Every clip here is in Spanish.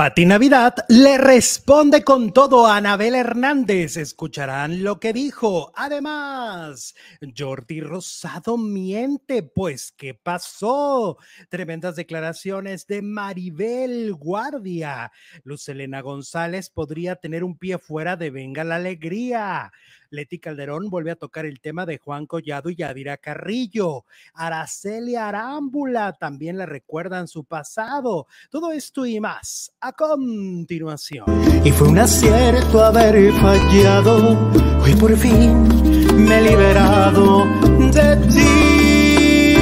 Pati Navidad le responde con todo a Anabel Hernández. Escucharán lo que dijo. Además, Jordi Rosado miente. Pues, ¿qué pasó? Tremendas declaraciones de Maribel Guardia. Luz Elena González podría tener un pie fuera de Venga la Alegría. Leti Calderón vuelve a tocar el tema de Juan Collado y Yadira Carrillo. Araceli Arámbula también le recuerdan su pasado. Todo esto y más a continuación. Y fue un acierto haber fallado. Hoy por fin me he liberado de ti.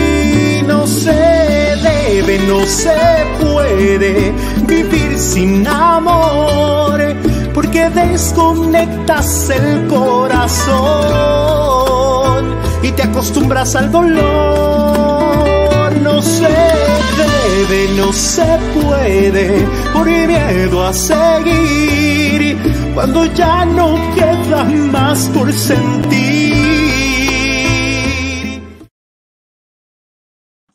No se debe, no se puede vivir sin amor porque desconectas el corazón y te acostumbras al dolor. No se debe, no se puede, por miedo a seguir, cuando ya no queda más por sentir.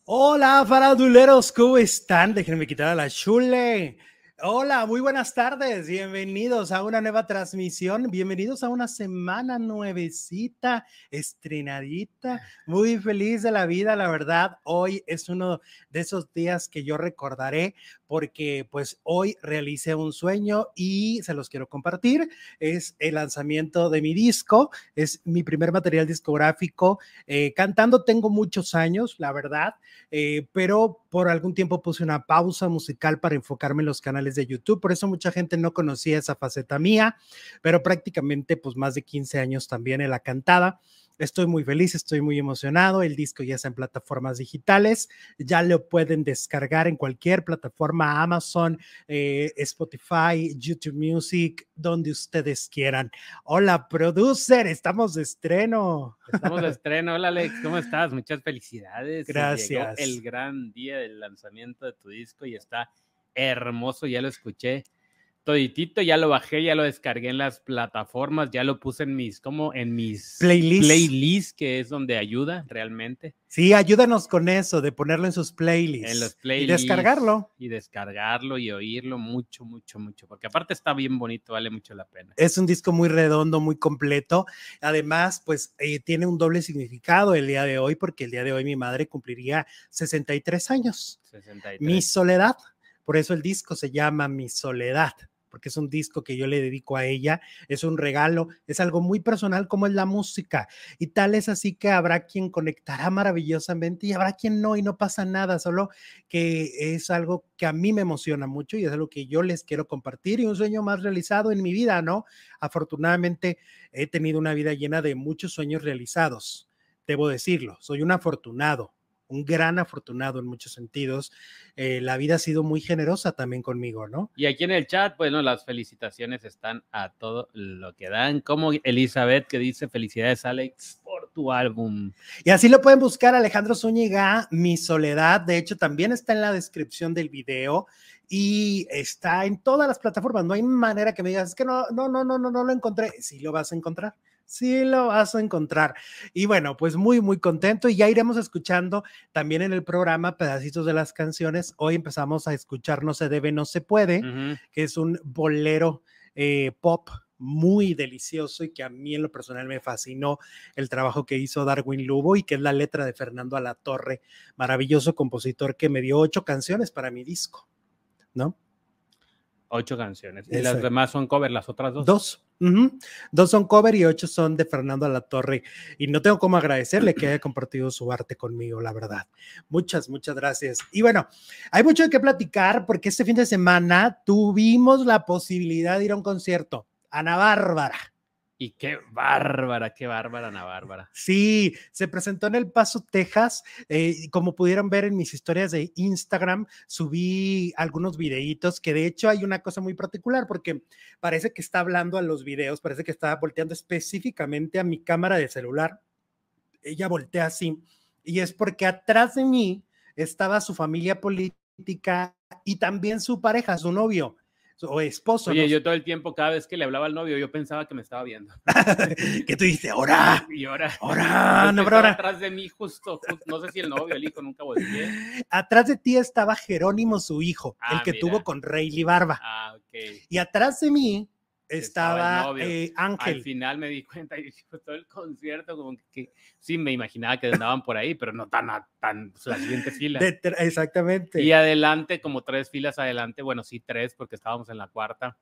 Hola, faraduleros, ¿cómo están? Déjenme quitar a la chule. Hola, muy buenas tardes. Bienvenidos a una nueva transmisión. Bienvenidos a una semana nuevecita, estrenadita. Muy feliz de la vida, la verdad. Hoy es uno de esos días que yo recordaré porque pues hoy realicé un sueño y se los quiero compartir. Es el lanzamiento de mi disco, es mi primer material discográfico. Eh, cantando tengo muchos años, la verdad, eh, pero por algún tiempo puse una pausa musical para enfocarme en los canales de YouTube, por eso mucha gente no conocía esa faceta mía, pero prácticamente pues más de 15 años también en la cantada. Estoy muy feliz, estoy muy emocionado. El disco ya está en plataformas digitales. Ya lo pueden descargar en cualquier plataforma, Amazon, eh, Spotify, YouTube Music, donde ustedes quieran. Hola, producer, estamos de estreno. Estamos de estreno. Hola, Alex, ¿cómo estás? Muchas felicidades. Gracias. el gran día del lanzamiento de tu disco y está hermoso, ya lo escuché toditito, ya lo bajé, ya lo descargué en las plataformas, ya lo puse en mis, como en mis playlists, playlist, que es donde ayuda realmente. Sí, ayúdanos con eso, de ponerlo en sus playlists. En los playlists. Y descargarlo. Y descargarlo y oírlo mucho, mucho, mucho, porque aparte está bien bonito, vale mucho la pena. Es un disco muy redondo, muy completo. Además, pues eh, tiene un doble significado el día de hoy, porque el día de hoy mi madre cumpliría 63 años. 63. Mi soledad. Por eso el disco se llama Mi Soledad porque es un disco que yo le dedico a ella, es un regalo, es algo muy personal como es la música. Y tal es así que habrá quien conectará maravillosamente y habrá quien no y no pasa nada, solo que es algo que a mí me emociona mucho y es algo que yo les quiero compartir y un sueño más realizado en mi vida, ¿no? Afortunadamente he tenido una vida llena de muchos sueños realizados, debo decirlo, soy un afortunado un gran afortunado en muchos sentidos. Eh, la vida ha sido muy generosa también conmigo, ¿no? Y aquí en el chat, bueno, las felicitaciones están a todo lo que dan, como Elizabeth que dice felicidades Alex por tu álbum. Y así lo pueden buscar Alejandro Zúñiga, Mi Soledad, de hecho también está en la descripción del video y está en todas las plataformas, no hay manera que me digas, es que no, no, no, no, no, no lo encontré, sí lo vas a encontrar sí lo vas a encontrar. Y bueno, pues muy, muy contento y ya iremos escuchando también en el programa pedacitos de las canciones. Hoy empezamos a escuchar No se debe, no se puede, que es un bolero eh, pop muy delicioso y que a mí en lo personal me fascinó el trabajo que hizo Darwin Lubo y que es la letra de Fernando Alatorre, maravilloso compositor que me dio ocho canciones para mi disco, ¿no? Ocho canciones. ¿Y las demás son cover, las otras dos? Dos. Dos son cover y ocho son de Fernando Alatorre. Y no tengo cómo agradecerle que haya compartido su arte conmigo, la verdad. Muchas, muchas gracias. Y bueno, hay mucho de qué platicar porque este fin de semana tuvimos la posibilidad de ir a un concierto. Ana Bárbara. Y qué bárbara, qué bárbara, Ana Bárbara. Sí, se presentó en El Paso, Texas. Eh, como pudieron ver en mis historias de Instagram, subí algunos videitos que de hecho hay una cosa muy particular porque parece que está hablando a los videos, parece que está volteando específicamente a mi cámara de celular. Ella voltea así y es porque atrás de mí estaba su familia política y también su pareja, su novio o esposo. Oye, ¿no? yo todo el tiempo, cada vez que le hablaba al novio, yo pensaba que me estaba viendo. que tú dices, ahora, Y ahora. ahora, no, pero ahora. atrás de mí, justo, justo, no sé si el novio, el hijo, nunca volteé. Atrás de ti estaba Jerónimo, su hijo, el Ah, que mira. tuvo con Rayleigh Barba. Ah, ok. Y atrás de mí Estaba el estaba eh, Al Ángel. final me di cuenta y dije, todo el concierto, como que, que- sí me imaginaba que andaban por ahí, pero no tan, a- tan pues, la siguiente fila. De- exactamente. Y adelante, como tres filas adelante, bueno, sí, tres, porque estábamos en la cuarta,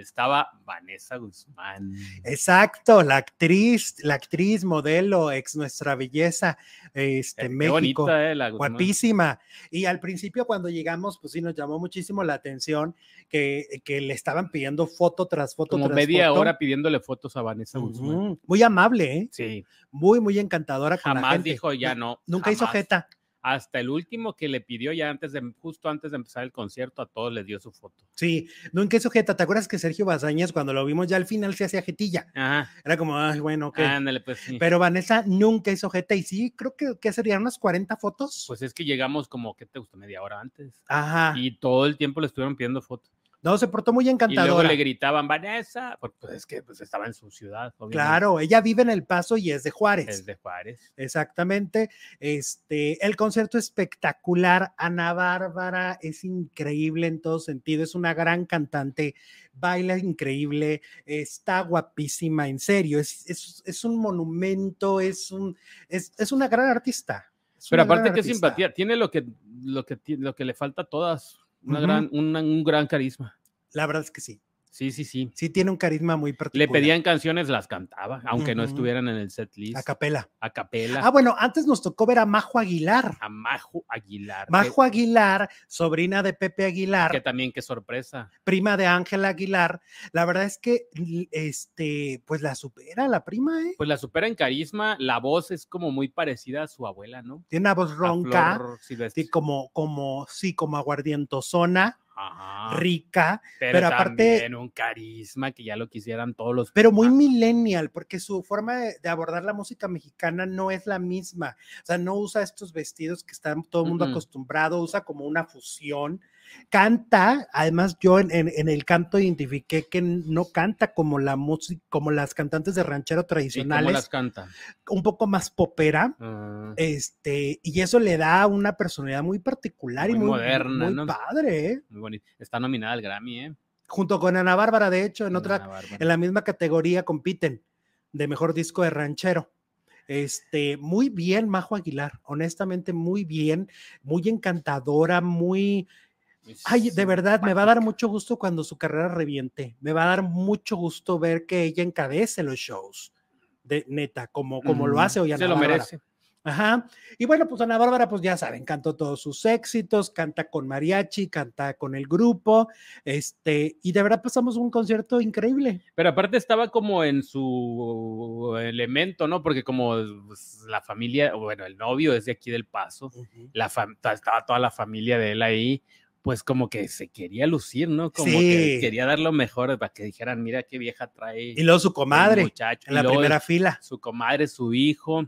estaba Vanessa Guzmán. Exacto, la actriz, la actriz, modelo, ex nuestra belleza, este, Eh, Qué México. bonita, eh, la. Guapísima. Y al principio cuando llegamos, pues sí, nos llamó muchísimo la atención que, que le estaban pidiendo foto tras foto Como tras media foto. hora pidiéndole fotos a Vanessa Guzmán. Muy amable, ¿eh? Sí, Muy, muy encantadora con la jamás gente. dijo ya no. Nunca hizo jeta. Hasta el último que le pidió ya antes de, justo antes de empezar el concierto, a todos les dio su foto. Sí, nunca hizo jeta. ¿Te acuerdas que Sergio Bazañez, cuando lo vimos ya al final, se hacía jetilla? Ajá. Era como, ay, bueno, ok. Ándale, pues sí. Pero Vanessa nunca hizo jeta y sí, creo que, que serían unas 40 fotos. Pues es que llegamos como, ¿qué te gusta? Media hora antes. Ajá. Y todo el tiempo le estuvieron pidiendo fotos. No, se portó muy Y luego encantadora. le gritaban, Vanessa, porque pues es que pues, estaba en su ciudad. obviamente. Claro, ella vive en El Paso y es de Juárez. Es de Juárez. Exactamente. Este, el concierto espectacular. Ana Bárbara es increíble en todo sentido. Es una gran cantante, baila increíble, está guapísima, en serio. Es, es, es un monumento, es, un, es, es una gran artista. Pero aparte, qué simpatía. Tiene lo que, lo que, lo que le falta a todas. Una gran, una- un gran carisma. La verdad es que sí. Sí, sí, sí. Sí, tiene un carisma muy Le particular. pedían canciones, las cantaba, aunque no estuvieran en el set list. a capela. A capela. Ah, bueno, antes nos tocó ver a Majo Aguilar. a Majo Aguilar. que- Majo Aguilar, sobrina de Pepe Aguilar. que también, qué sorpresa. prima de Ángela Aguilar, la verdad es que este, pues la supera la prima, ¿eh? Pues la supera en carisma, la voz es como muy parecida a su abuela, ¿no? Tiene una voz A ronca, Flor Silvestre. sí, como, como, sí, como aguardientosona, Ajá. rica, pero, pero aparte- también un carisma que ya lo quisieran todos los pero muy ah, millennial, porque su forma de, de abordar la música mexicana no es la misma. O sea, no usa estos vestidos que está todo el mundo acostumbrado, usa como una fusión. Canta, además yo en, en- en el canto identifiqué que no canta como la música, como las cantantes de ranchero ¿Y cómo tradicionales, las canta? un poco más popera. Ah, Este, y eso le da una personalidad muy particular y Muy moderna, muy ¿no? padre, ¿eh? muy bonito. Está nominada al Grammy, ¿eh? Junto con Ana Bárbara, de hecho, en otra, Bárbara. en la misma categoría compiten de mejor disco de ranchero. Este, muy bien, Majo Aguilar, honestamente, muy bien, muy encantadora, muy. Ay, de verdad, me va a dar mucho gusto cuando su carrera reviente. Me va a dar mucho gusto ver que ella encabece los shows. De neta, como, como lo hace hoy Ana Se lo Bárbara. merece. Ajá. Y bueno, pues Ana Bárbara, pues ya saben, cantó todos sus éxitos, canta con mariachi, canta con el grupo, este, y de verdad pasamos un concierto increíble. Pero aparte estaba como en su elemento, ¿no? Porque como pues, la familia, bueno, el novio es de aquí del Paso, la estaba toda la familia de él ahí, pues como que se quería lucir, ¿no? Como que Sí. quería dar lo mejor para que dijeran, mira qué vieja trae. Y luego su comadre muchacho". en la primera fila. Su comadre, su hijo.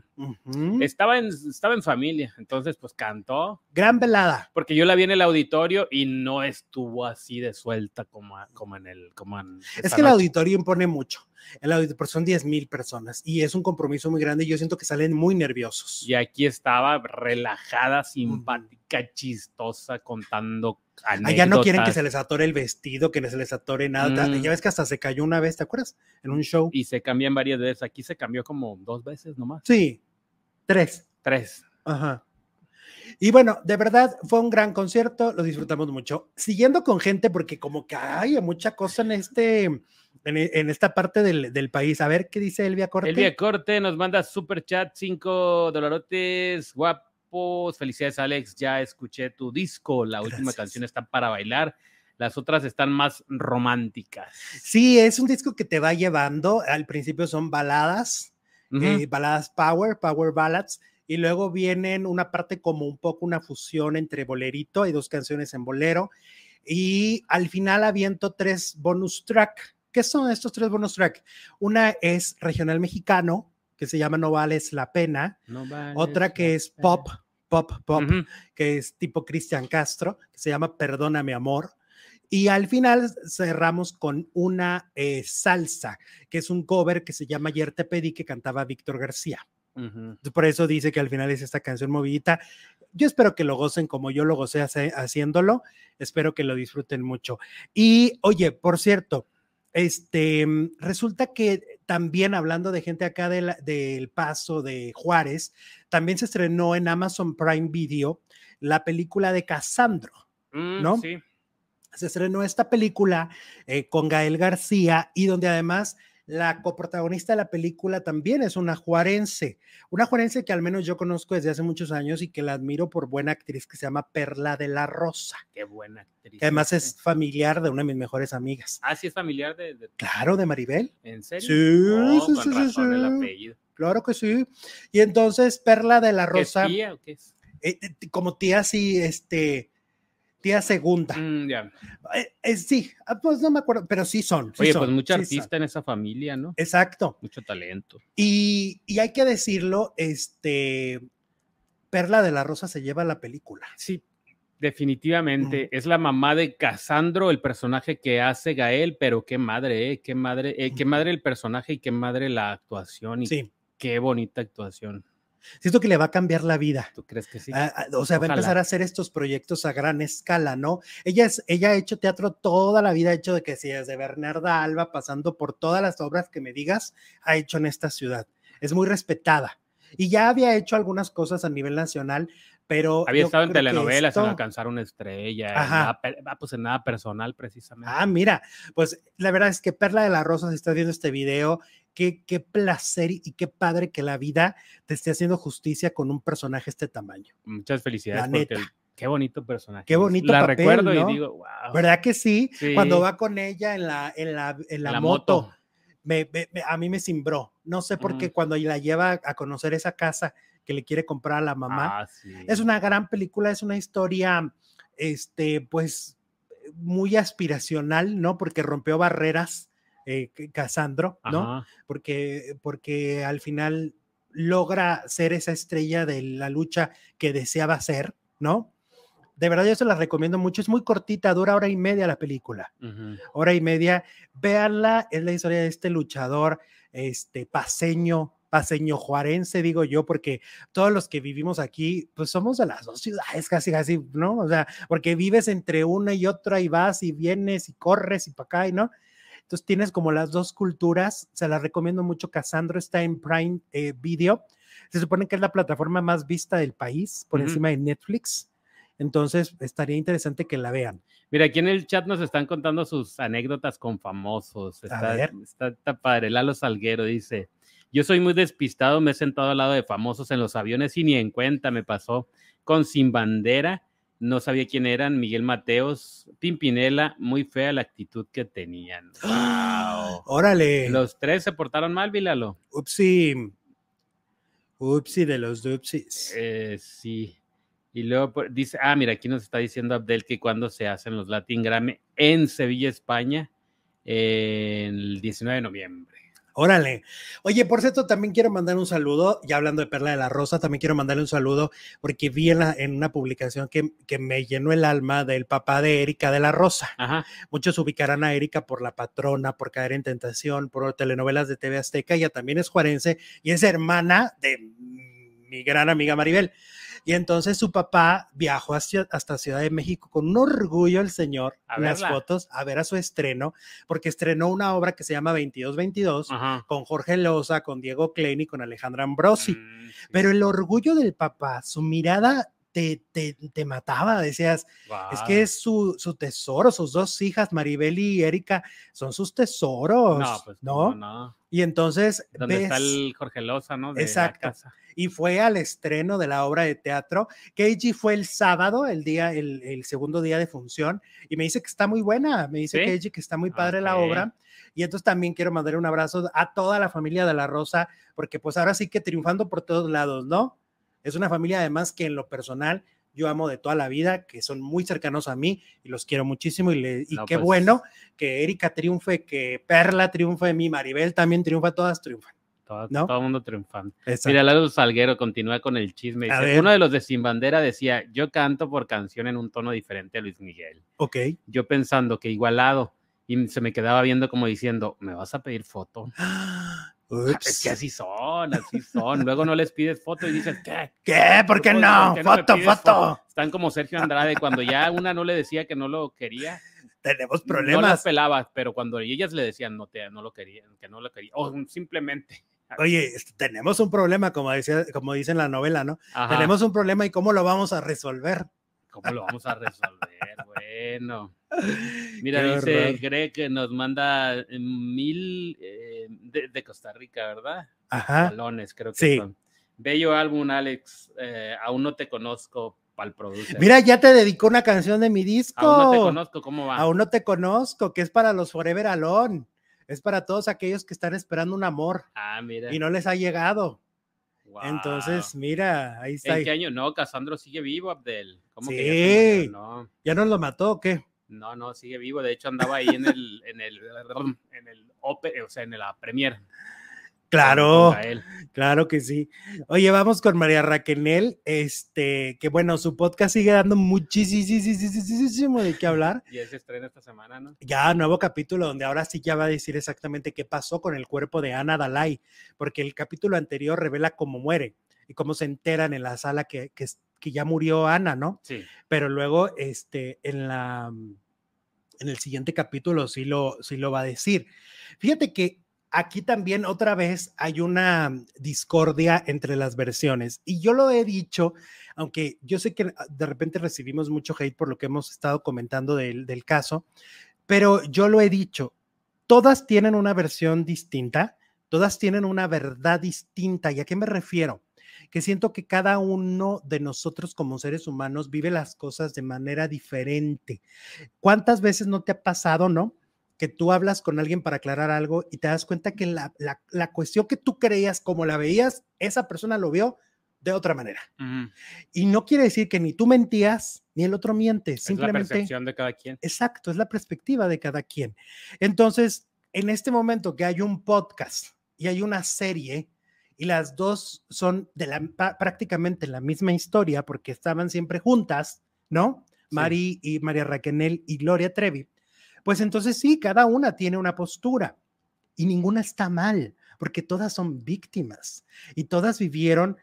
Estaba en, estaba en familia, entonces pues cantó, Gran velada. porque yo la vi en el auditorio y no estuvo así de suelta como, como en el... Como en Es que el auditorio impone mucho. El auditorio son 10 mil personas y es un compromiso muy grande y yo siento que salen muy nerviosos. Y aquí estaba relajada, simpática, chistosa, contando. Allá no quieren que se les atore el vestido, que se les atore nada. Mm. Ya ves que hasta se cayó una vez, ¿te acuerdas? En un show. Y se cambian varias veces. Aquí se cambió como dos veces nomás. Sí, tres. Tres. Ajá. Y bueno, de verdad fue un gran concierto, lo disfrutamos mucho. Siguiendo con gente, porque como que hay mucha cosa en este, en, en esta parte del, del país. A ver qué dice Elvia Corte. Elvia Corte nos manda super chat, cinco dolorotes, guapos. Felicidades, Alex. Ya escuché tu disco. La última canción está para bailar. Las otras están más románticas. Sí, es un disco que te va llevando. Al principio son baladas, eh, baladas power, power ballads. Y luego vienen una parte como un poco una fusión entre bolerito, hay dos canciones en bolero. Y al final aviento tres bonus track. ¿Qué son estos tres bonus track? Una es regional mexicano, que se llama No Vales la Pena. No vales Otra que es pop, pop, pop, que es tipo Cristian Castro, que se llama Perdóname Amor. Y al final cerramos con una eh, salsa, que es un cover que se llama Ayer te pedí, que cantaba Víctor García. Por eso dice que al final es esta canción movidita. Yo espero que lo gocen como yo lo gocé haciéndolo. Espero que lo disfruten mucho. Y oye, por cierto, este, resulta que también hablando de gente acá del Paso de Juárez, también se estrenó en Amazon Prime Video la película de Casandro, mm, ¿no? Sí. Se estrenó esta película eh, con Gael García y donde además la coprotagonista de la película también es una juarense, una juarense que al menos yo conozco desde hace muchos años y que la admiro por buena actriz que se llama Perla de la Rosa. Qué buena actriz. Que además es familiar de una de mis mejores amigas. Ah, sí, es familiar de. Claro, de Maribel. ¿En serio? Sí, sí, sí, sí, El apellido. Claro que sí. Y entonces Perla de la Rosa. ¿Qué tía o qué es? Eh, como tía, sí, este tía segunda. Mm, ya. Eh, eh, sí, ah, pues no me acuerdo, pero sí son. Oye, pues mucha artista en esa familia, ¿no? Exacto. Mucho talento. Y, y, hay que decirlo, este, Perla de la Rosa se lleva la película. Sí, definitivamente. Es la mamá de Casandro, el personaje que hace Gael, pero qué madre, ¿eh? Qué madre, eh, qué madre el personaje y qué madre la actuación. Y sí. Qué bonita actuación. Siento que le va a cambiar la vida. ¿Tú crees que sí? Ah, ah, o sea, va a empezar a hacer estos proyectos a gran escala, ¿no? Ella, es, ella ha hecho teatro toda la vida, ha hecho de que si desde Bernarda Alba, pasando por todas las obras que me digas, ha hecho en esta ciudad. Es muy respetada. Y ya había hecho algunas cosas a nivel nacional, pero... Había estado en telenovelas, en alcanzar una estrella, Ajá. Ah, pues en nada personal precisamente. Ah, mira, pues la verdad es que Perla de la Rosa, si estás viendo este video, qué, qué placer y qué padre que la vida te esté haciendo justicia con un personaje este tamaño. Muchas felicidades. porque qué bonito personaje. Qué bonito La recuerdo y digo, wow. ¿Verdad que sí? Cuando va con ella en la, en la, en la, moto, Me, a mí me cimbró. No sé por qué cuando la lleva a conocer esa casa que le quiere comprar a la mamá. Ah, sí. Es una gran película, es una historia, este, pues, muy aspiracional, ¿no? Porque rompió barreras eh, Casandro, ¿no? Porque, porque al final logra ser esa estrella de la lucha que deseaba ser, ¿no? De verdad yo se la recomiendo mucho, es muy cortita, dura hora y media la película, hora y media, véanla, es la historia de este luchador, este paseño, paseño juarense, digo yo, porque todos los que vivimos aquí, pues somos de las dos ciudades, casi, casi, ¿no? O sea, porque vives entre una y otra y vas y vienes y corres y para acá, y ¿no? Entonces tienes como las dos culturas, se las recomiendo mucho. Casandro está en Prime eh, Video. Se supone que es la plataforma más vista del país, por encima de Netflix. Entonces, estaría interesante que la vean. Mira, aquí en el chat nos están contando sus anécdotas con famosos. Está, está, está, padre. Lalo Salguero dice: Yo soy muy despistado, me he sentado al lado de famosos en los aviones y ni en cuenta me pasó con Sin Bandera no sabía quién eran, Miguel Mateos, Pimpinela, muy fea la actitud que tenían. ¡Wow! ¡Órale! Los tres se portaron mal, Vilalo. Upsi. Upsi de los Dupsis. Eh, sí. Y luego pues, dice, ah, mira, aquí nos está diciendo Abdel que cuando se hacen los Latin Grammy en Sevilla, España, el 19 de noviembre. Órale. Oye, por cierto, también quiero mandar un saludo, ya hablando de Perla de la Rosa, también quiero mandarle un saludo porque vi en, en una publicación que, que, me llenó el alma del papá de Erika de la Rosa. Ajá. Muchos ubicarán a Erika por La Patrona, por Caer en Tentación, por telenovelas de TV Azteca, ella también es juarense y es hermana de mi gran amiga Maribel. Y entonces su papá viajó hasta Ciudad de México con un orgullo el señor en las fotos a ver a su estreno, porque estrenó una obra que se llama 2222 con Jorge Loza, con Diego Klein y con Alejandra Ambrosi. Mm, Pero el orgullo del papá, su mirada te, te, te, mataba, decías, es que es su, su, tesoro, sus dos hijas, Maribel y Erika, son sus tesoros, ¿no? Pues, no, Y entonces... ¿Dónde está el Jorge Loza, no? exacto y fue al estreno de la obra de teatro. Keiji fue el sábado, el día, el, segundo día de función, y me dice que está muy buena, me dice Keiji que está muy padre la obra. Y entonces también quiero mandar un abrazo a toda la familia de La Rosa, porque pues ahora sí que triunfando por todos lados, ¿no? Es una familia además que en lo personal yo amo de toda la vida, que son muy cercanos a mí y los quiero muchísimo y, le, y qué pues bueno que Erika triunfe, que Perla triunfe, mi Maribel también triunfa, todas triunfan todo, ¿No? todo el mundo triunfando. Exacto. Mira, Lalo Salguero continúa con el chisme. Dice, uno de los de Sin Bandera decía, yo canto por canción en un tono diferente a Luis Miguel. Ok. Yo pensando que igualado. Y se me quedaba viendo como diciendo, ¿me vas a pedir foto? Ups. Es que así son, así son. Luego no les pides foto y dices, ¿qué? ¿Qué? ¿Por qué ¿Por no? qué foto, foto. Están como Sergio Andrade, cuando ya una no le decía que no lo quería, Tenemos no las problemas. pelaba, pero cuando ellas le decían no, te, no lo querían, que no lo quería, o simplemente. Oye, este, tenemos un problema, como, decía, como dice en la novela, ¿no? Ajá, Tenemos un problema y cómo lo vamos a resolver. ¿Cómo lo vamos a resolver? bueno. Mira, Qué dice horror. Greg que nos manda eh, mil eh, de, de Costa Rica, ¿verdad? Ajá. Balones, creo que Sí. son. Bello álbum, Alex. eh, aún no te conozco, pal producer. Mira, ya te dedicó una canción de mi disco. aún no te conozco, ¿cómo va? Aún no te conozco, que es para los Forever Alone. Es para todos aquellos que están esperando un amor Ah, mira. y no les ha llegado. Guau. Entonces, mira, ahí está. ¿En qué año? No, Casandro sigue vivo, Abdel. ¿Cómo que ya Sí. se murió? No, ¿Ya nos lo mató o qué? no, no, sigue vivo. De hecho, andaba ahí en el, en el, en el, o sea, en la premier. Claro, claro que sí. Oye, vamos con María Raquel, este, que bueno, su podcast sigue dando muchísimo de qué hablar. Y ese estrena esta semana, ¿no? Ya, nuevo capítulo donde ahora sí ya va a decir exactamente qué pasó con el cuerpo de Ana Dalai, porque el capítulo anterior revela cómo muere y cómo se enteran en la sala que, que, que ya murió Ana, ¿no? Sí. Pero luego, este, en la, en el siguiente capítulo sí lo, sí lo va a decir. Fíjate que aquí también otra vez hay una discordia entre las versiones y yo lo he dicho, aunque yo sé que de repente recibimos mucho hate por lo que hemos estado comentando del, del caso, pero yo lo he dicho, todas tienen una versión distinta, todas tienen una verdad distinta. ¿Y a qué me refiero? Que siento que cada uno de nosotros como seres humanos vive las cosas de manera diferente. ¿Cuántas veces no te ha pasado, no? Que tú hablas con alguien para aclarar algo y te das cuenta que la, la, la cuestión que tú creías como la veías, esa persona lo vio de otra manera. Y no quiere decir que ni tú mentías ni el otro miente, Es la simplemente percepción de cada quien. Exacto, es la perspectiva de cada quien. Entonces, en este momento que hay un podcast y hay una serie y las dos son de la, pa- prácticamente la misma historia porque estaban siempre juntas, ¿no? Sí. Mari y María Raquel y Gloria Trevi. Pues entonces sí, cada una tiene una postura y ninguna está mal porque todas son víctimas y todas vivieron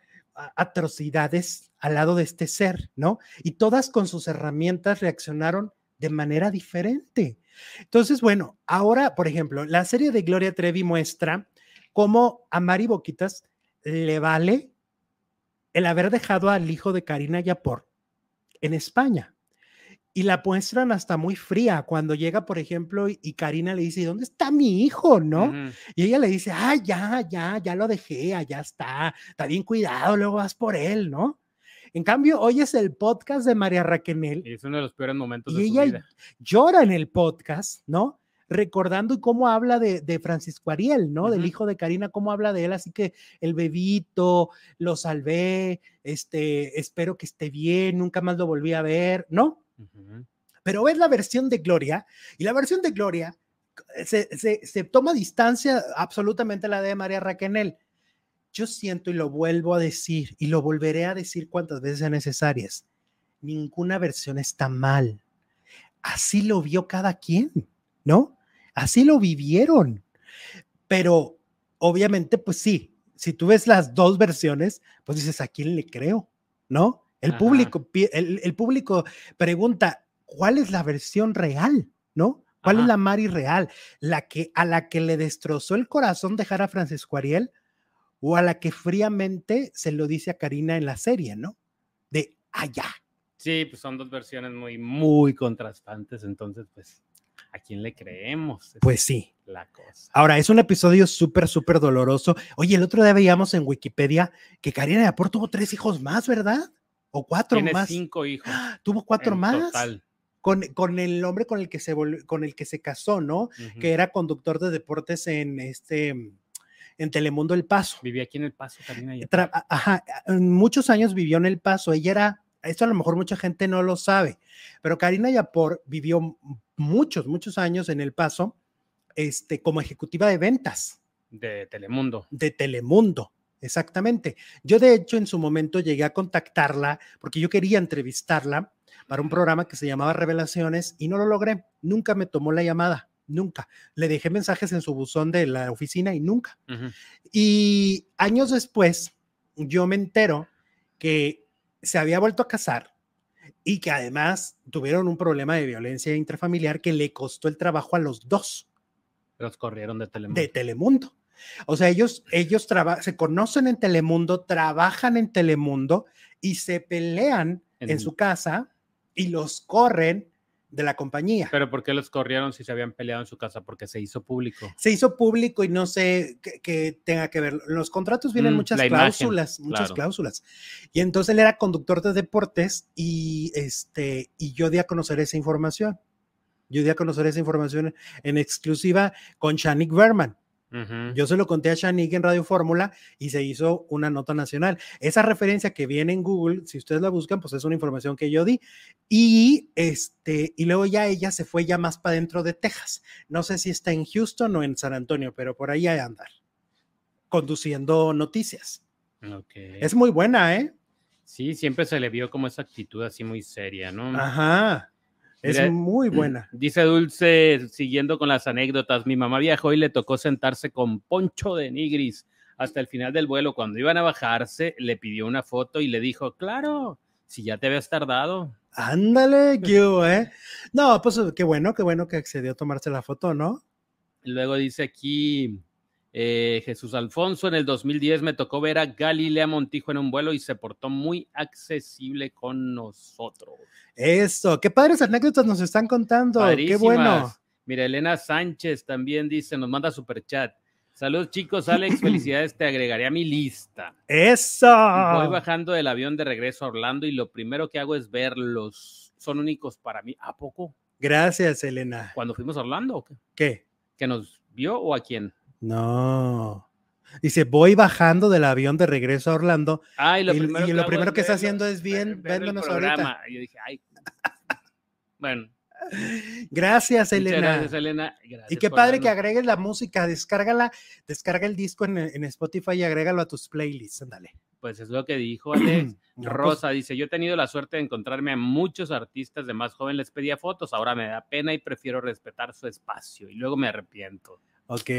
atrocidades al lado de este ser, ¿no? Y todas con sus herramientas reaccionaron de manera diferente. Entonces, bueno, ahora, por ejemplo, la serie de Gloria Trevi muestra cómo a Mari Boquitas le vale el haber dejado al hijo de Karina Yapor en España. Y la muestran hasta muy fría cuando llega, por ejemplo, y y Karina le dice, ¿dónde está mi hijo? ¿no? Y ella le dice, ah, ya, ya, ya lo dejé, allá está, está bien cuidado, luego vas por él, ¿no? En cambio, hoy es el podcast de María Raquel Y es uno de los peores momentos y de su ella vida. llora en el podcast, ¿no? Recordando y cómo habla de, de Francisco Ariel, ¿no? Del hijo de Karina, cómo habla de él, así que el bebito, lo salvé, este, espero que esté bien, nunca más lo volví a ver, ¿no? Pero ves la versión de Gloria y la versión de Gloria eh, se, se- se toma distancia absolutamente a la de María Raquel. Yo siento y lo vuelvo a decir y lo volveré a decir cuantas veces sean necesarias. Ninguna versión está mal. Así lo vio cada quien, ¿no? Así lo vivieron. Pero obviamente, pues sí, si tú ves las dos versiones, pues dices, ¿a quién le creo? ¿No? El Ajá. público, el, el público pregunta, ¿cuál es la versión real? ¿No? ¿Cuál es la Mari real? ¿La que a la que le destrozó el corazón dejar a Francisco Ariel o a la que fríamente se lo dice a Karina en la serie, ¿no? De allá. Sí, pues son dos versiones muy, muy contrastantes. Entonces, pues, ¿a quién le creemos? Pues es sí. la cosa. Ahora, es un episodio súper, súper doloroso. Oye, el otro día veíamos en Wikipedia que Karina de Apor tuvo tres hijos más, ¿verdad? O cuatro Tiene más. cinco hijos. Tuvo cuatro en más. Total. Con, con el hombre con el que se con el que se casó, ¿no? Que era conductor de deportes en este en Telemundo El Paso. Vivía aquí en El Paso, Karina. Tra- ajá, muchos años vivió en El Paso. Ella era, esto a lo mejor mucha gente no lo sabe, pero Karina Yapor vivió muchos, muchos años en El Paso, este, como ejecutiva de ventas. De Telemundo. De Telemundo, exactamente. Yo de hecho en su momento llegué a contactarla porque yo quería entrevistarla para un programa que se llamaba Revelaciones y no lo logré. Nunca me tomó la llamada, nunca. Le dejé mensajes en su buzón de la oficina y nunca. Y años después, yo me entero que se había vuelto a casar y que además tuvieron un problema de violencia intrafamiliar que le costó el trabajo a los dos Los corrieron de Telemundo. de Telemundo. O sea, ellos, ellos se conocen en Telemundo, trabajan en Telemundo y se pelean en, En- su casa y los corren de la compañía. Pero ¿por qué los corrieron si se habían peleado en su casa? Porque se hizo público. se hizo público y no sé qué, tenga que ver. Los contratos vienen Mm, muchas imagen, cláusulas, muchas claro. cláusulas. Y entonces él era conductor de deportes y este y yo di a conocer esa información. Yo di a conocer esa información en exclusiva con Shanik Berman. Yo se lo conté a Shanik en Radio Fórmula y se hizo una nota nacional. Esa referencia que viene en Google, si ustedes la buscan, pues es una información que yo di. Y este, y luego ya ella se fue ya más para dentro de Texas. No sé si está en Houston o en San Antonio, pero por ahí hay andar conduciendo noticias. Es muy buena, ¿eh? Sí, siempre se le vio como esa actitud así muy seria, ¿no? Ajá. Es Mira, muy buena. Dice Dulce, siguiendo con las anécdotas, mi mamá viajó y le tocó sentarse con Poncho de Nigris hasta el final del vuelo. Cuando iban a bajarse, le pidió una foto y le dijo, claro, si ya te habías tardado. Ándale, hubo, ¿eh? No, pues qué bueno, qué bueno que accedió a tomarse la foto, ¿no? Luego dice aquí eh, Jesús Alfonso, en el 2010 me tocó ver a Galilea Montijo en un vuelo y se portó muy accesible con nosotros. Eso, qué padres anécdotas nos están contando. Qué bueno. Padrísimas. Mira, Elena Sánchez también dice, nos manda super chat. Saludos chicos, Alex, felicidades, te agregaré a mi lista. Eso. Voy bajando del avión de regreso a Orlando y lo primero que hago es verlos. Son únicos para mí. ¿A poco? Gracias, Elena. ¿Cuando fuimos a Orlando? o qué? ¿Qué? ¿Que nos vio o a quién? No. Dice, voy bajando del avión de regreso a Orlando. Ah, y lo Y- primero, y lo hago primero que está verlo, haciendo es bien, ver- ahorita. Y yo dije, ay. Bueno, Gracias, Elena. gracias, Elena. Y Gracias qué por padre que agregues la música, descárgala, descarga el disco en, en Spotify y agrégalo a tus playlists, ándale. Pues es lo que dijo Alex. Pues, Rosa dice, yo he tenido la suerte de encontrarme a muchos artistas de más joven, les pedía fotos, ahora me da pena y prefiero respetar su espacio y luego me arrepiento. Ok.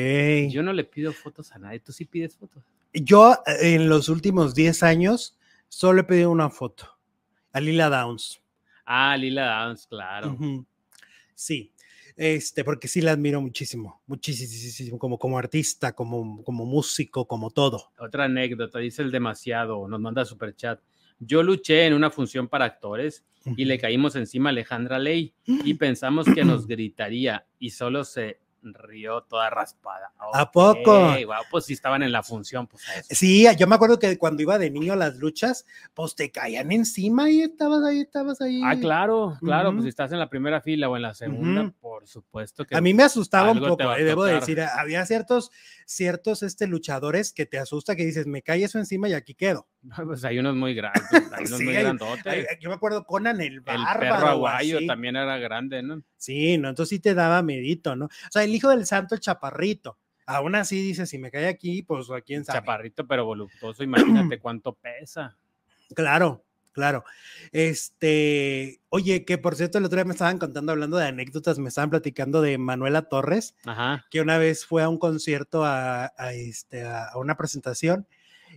Yo no le pido fotos a nadie, tú sí pides fotos. Yo eh, en los últimos 10 años solo he pedido una foto a Lila Downs. Ah, Lila Downs, claro. Sí, este, porque sí la admiro muchísimo, muchísimo, como, como artista, como, como músico, como todo. Otra anécdota, dice el demasiado, nos manda super chat. Yo luché en una función para actores y le caímos encima a Alejandra Ley y pensamos que nos gritaría y solo se rió toda raspada. ¿A poco? Pues si estaban en la función, pues. Sí, yo me acuerdo que cuando iba de niño a las luchas, pues te caían encima y estabas ahí, estabas ahí. Ah, claro, claro, pues si estás en la primera fila o en la segunda, por supuesto que A mí me asustaba un poco, eh, debo decir, había ciertos, ciertos este, luchadores que te asusta que dices, me cae eso encima y aquí quedo. pues hay unos muy grandes, hay unos Sí, muy grandotes. Yo me acuerdo Conan el el bárbaro. perro o aguayo así. también era grande, ¿no? Sí, no, entonces sí te daba medito, ¿no? O sea, el hijo del santo, el chaparrito. Aún así dice, si me cae aquí, pues a quién sabe. Chaparrito pero voluptuoso, imagínate cuánto pesa. Claro, claro. Este, oye, que por cierto, el otro día me estaban contando, hablando de anécdotas, me estaban platicando de Manuela Torres, Ajá. que una vez fue a un concierto, a, a este, a una presentación.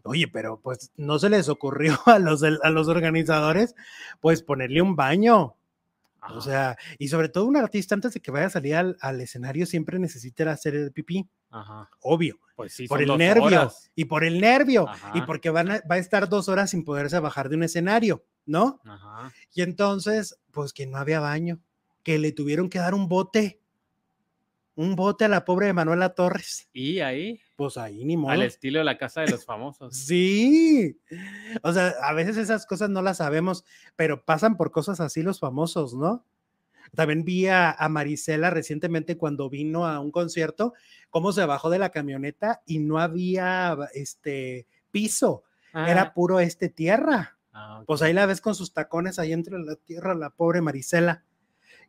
Oye, pero pues no se les ocurrió a los, a los organizadores, pues ponerle un baño. O ajá, sea, y sobre todo un artista antes de que vaya a salir al, al escenario siempre necesita hacer el pipí, ajá. obvio, Pues sí, por el nervio horas. y por el nervio y porque van a- va a estar dos horas sin poderse bajar de un escenario, ¿no? Ajá. Y entonces, pues que no había baño, que le tuvieron que dar un bote, un bote a la pobre de Manuela Torres. Y ahí, Pues ahí ni modo. al estilo de la casa de los famosos. Sí, o sea, a veces esas cosas no las sabemos, pero pasan por cosas así los famosos, ¿no? También vi a, a Marisela recientemente cuando vino a un concierto, cómo se bajó de la camioneta y no había este piso, era Ah, puro este tierra. ah. Pues ahí la ves con sus tacones ahí entre la tierra, la pobre Marisela.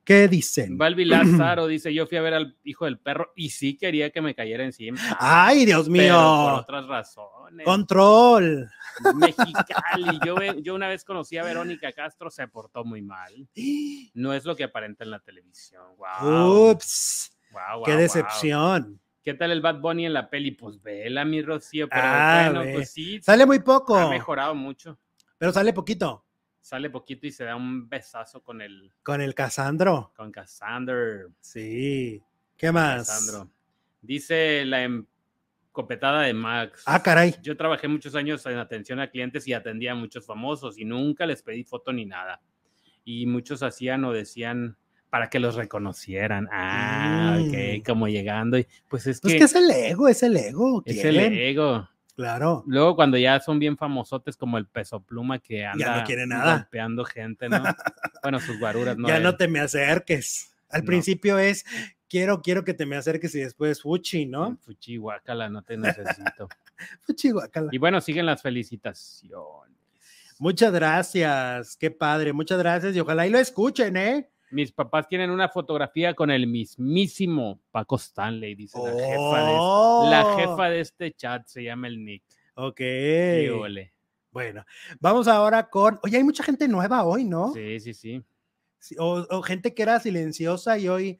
¿Qué dicen? Balbi Lázaro dice, yo fui a ver al hijo del perro y sí quería que me cayera encima. Ay, Dios pero por mío. otras razones. Control. Mexicali. Yo, yo una vez conocí a Verónica Castro, se portó muy mal. No es lo que aparenta en la televisión. Wow. Ups, wow, qué wow, decepción. ¿Qué tal el Bad Bunny en la peli? Pues vela, mi Rocío, pero Ah, bueno, pues sí, Sale muy poco, ha mejorado mucho. pero sale poquito Sale poquito y se da un besazo con el con el Casandro. con Cassandra. Sí. ¿Qué más? Cassandro. Dice la encopetada de Max. Ah, caray. Yo trabajé muchos años en atención a clientes y atendía a muchos famosos y nunca les pedí foto ni nada. Y muchos hacían o decían para que los reconocieran. Ah, Mm. ok, como llegando. Y pues es Pues que que es el ego, es el ego. es el ego. Claro. Luego cuando ya son bien famosotes como el peso pluma que Ya anda no quiere nada. golpeando gente, ¿no? bueno, sus guaruras no. ya no te me acerques. Al No. principio es quiero, quiero que te me acerques y después fuchi, ¿no? Fuchi, guácala, no te necesito. Fuchi, guacala. y bueno, siguen las felicitaciones. Muchas gracias, qué padre, muchas gracias y ojalá y lo escuchen, ¿eh? Mis papás tienen una fotografía con el mismísimo Paco Stanley, dice la jefa de Oh, La jefa de este chat se llama el Nick. Ok. Bueno, vamos ahora con. Oye, hay mucha gente nueva hoy, ¿no? Sí, sí, sí. O, o gente que era silenciosa y hoy